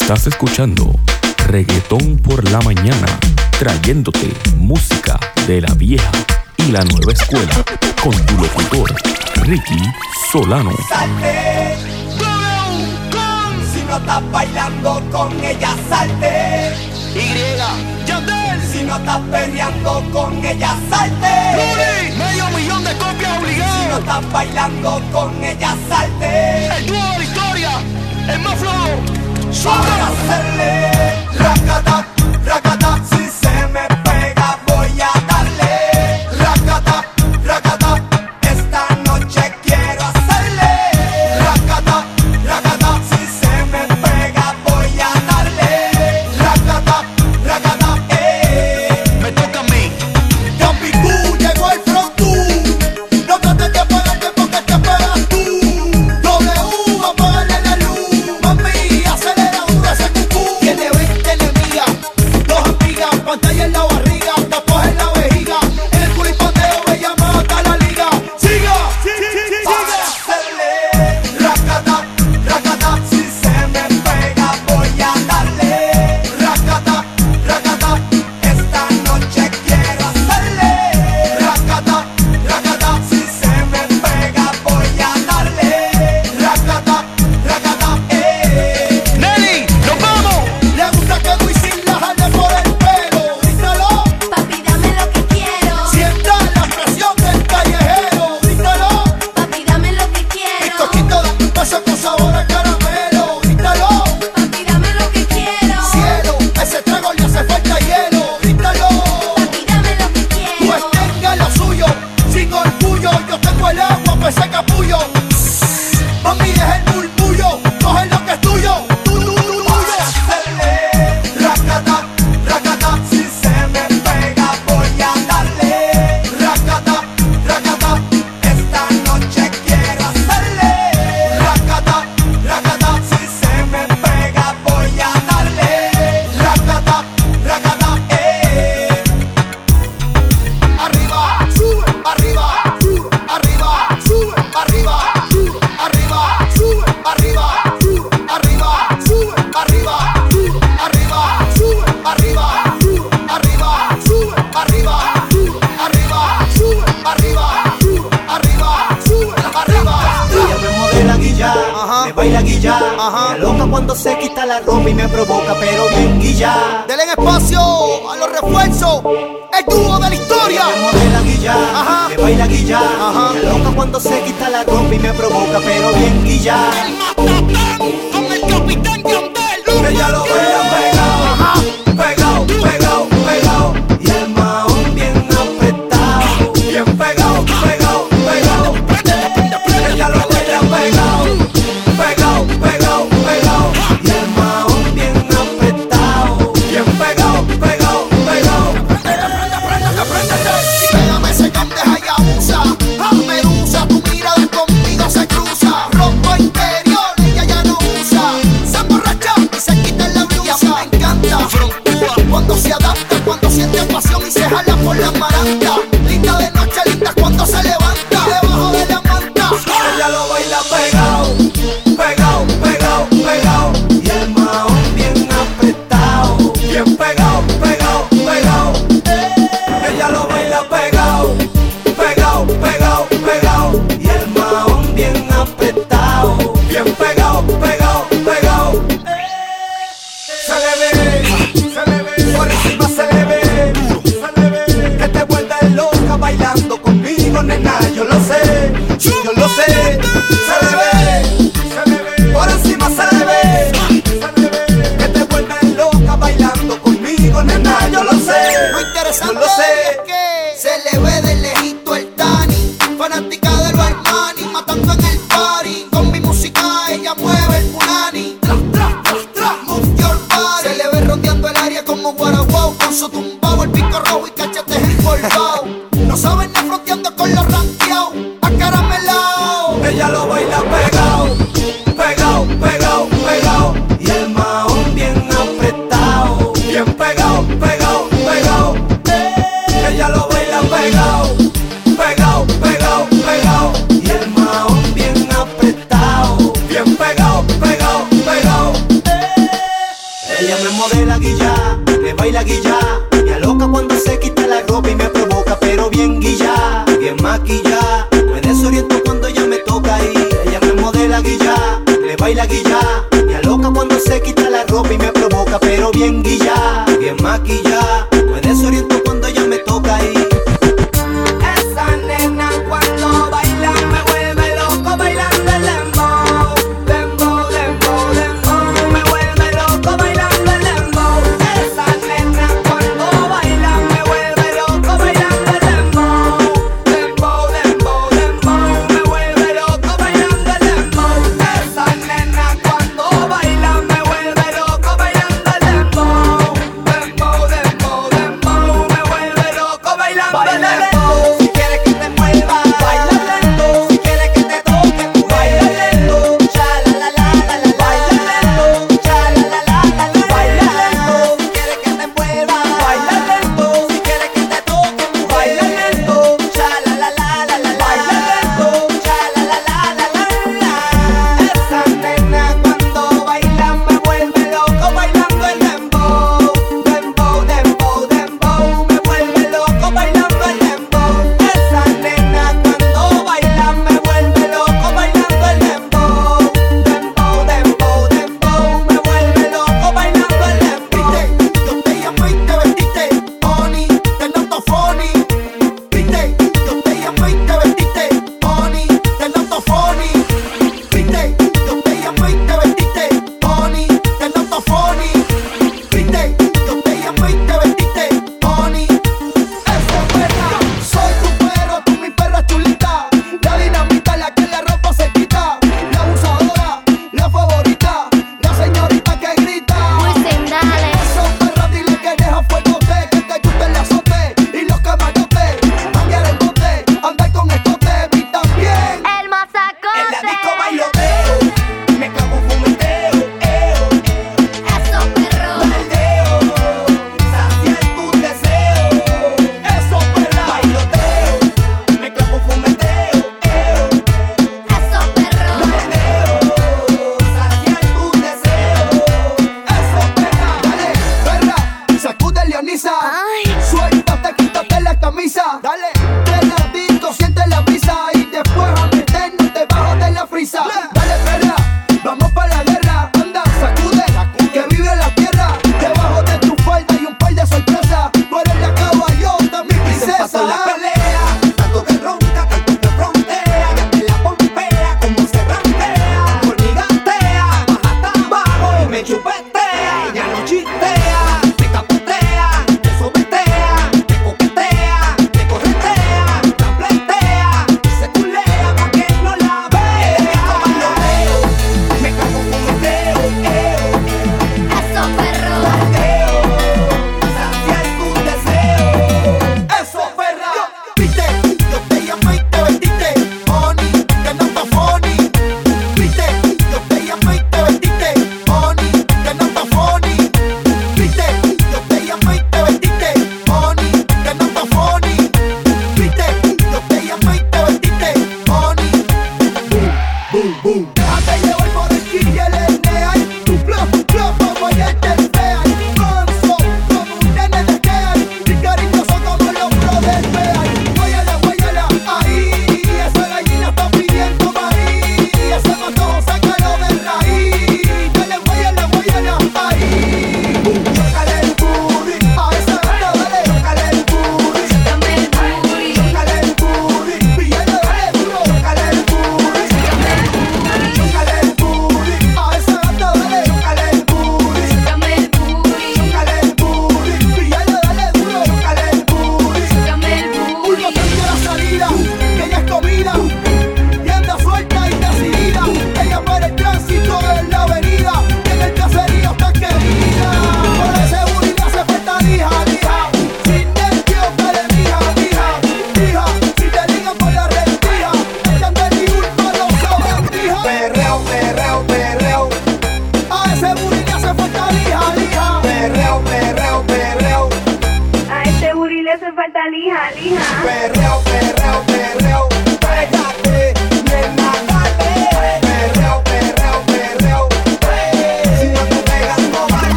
Estás escuchando Reggaetón por la mañana, trayéndote música de la vieja y la nueva escuela con tu locutor Ricky Solano. Salte, si no estás bailando con ella, salte. Y, si no estás peleando con ella, salte. medio millón de copias obligadas. Si no estás bailando con ella, salte. El dúo de la historia, el más flojo suave hacerle la. cuando se quita la combi y me provoca, pero bien y ya. El matatán con el capitán Yandel. Que ya.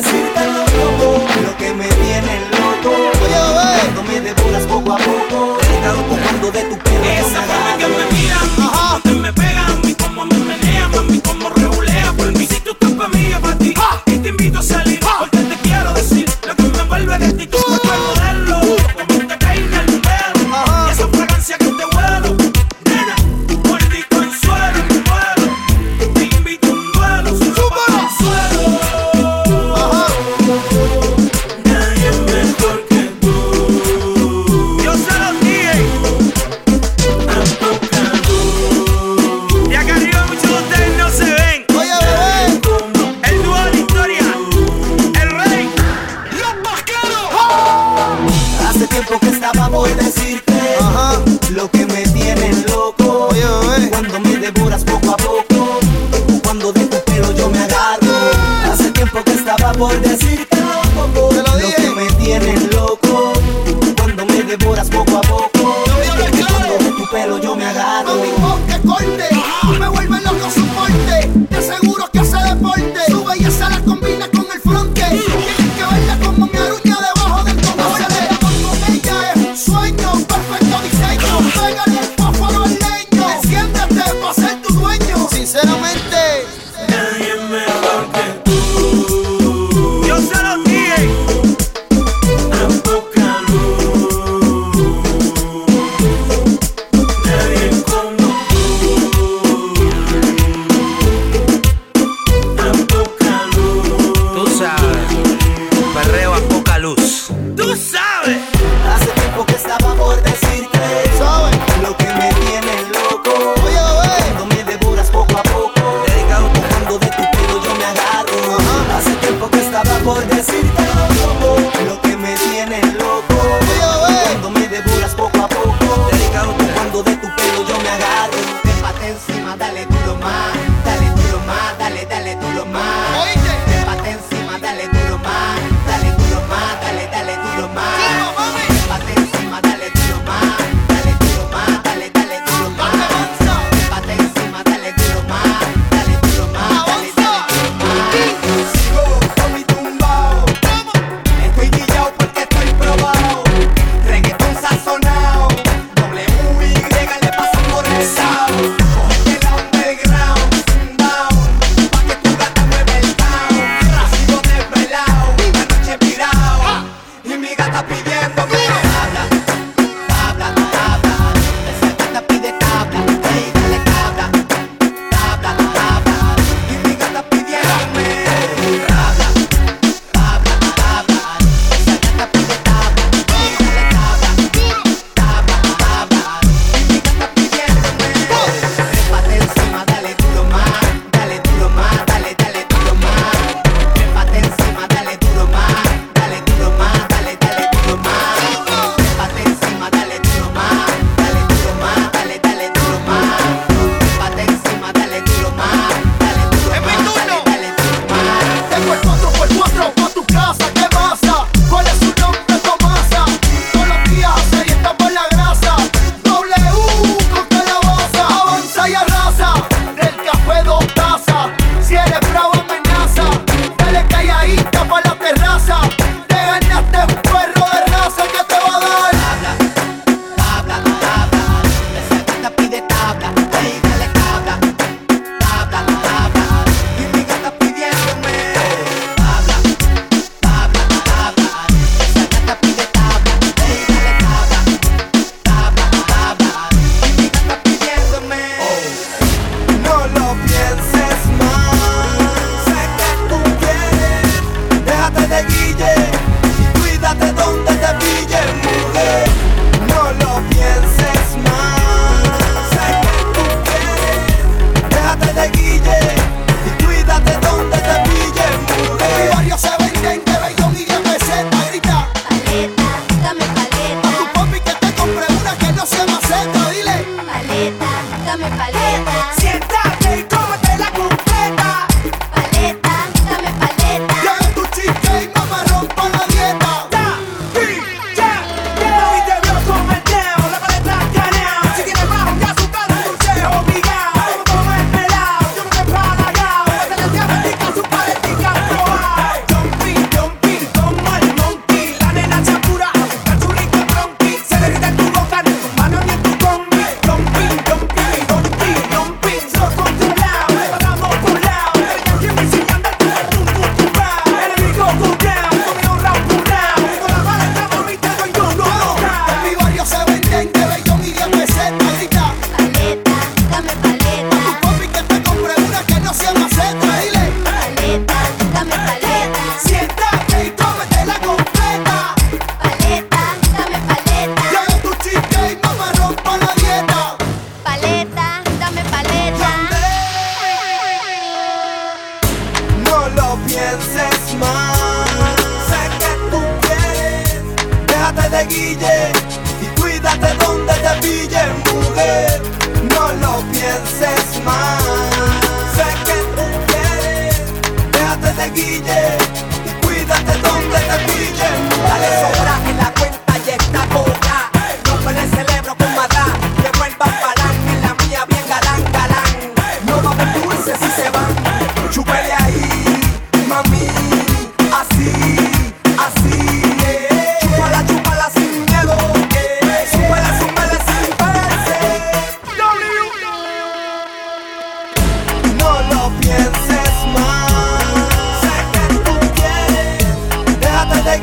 necesitas. Por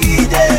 ide.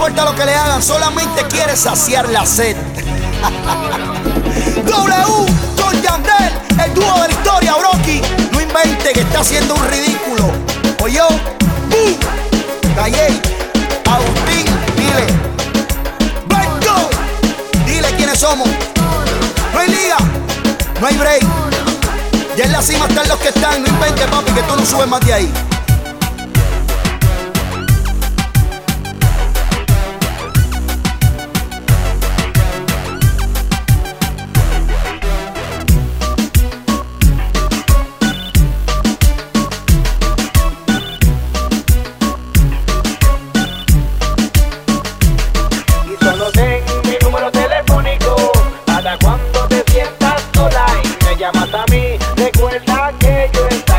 No importa lo que le hagan, solamente quiere saciar la sed. w con Yandel, el dúo de la historia, Brocky. No invente que está haciendo un ridículo. Oye, ¡Bum! Calle, Agustín, dile. Blanco, dile quiénes somos. No hay liga, no hay break. Y en la cima están los que están. No invente, papi, que tú no subes más de ahí.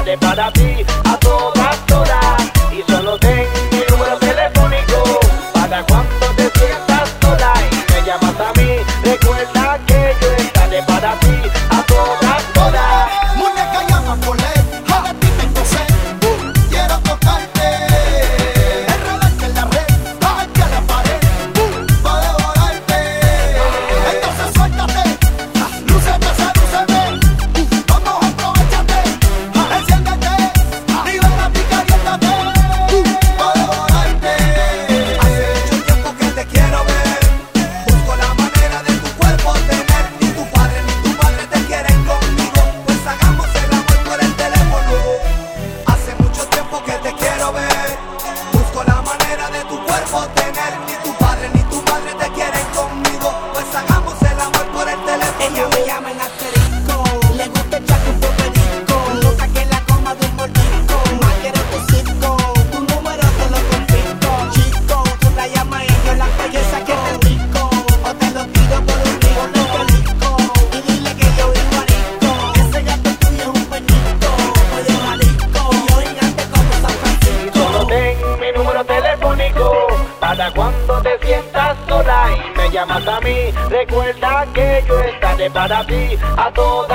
the brother be. para mí, a todos.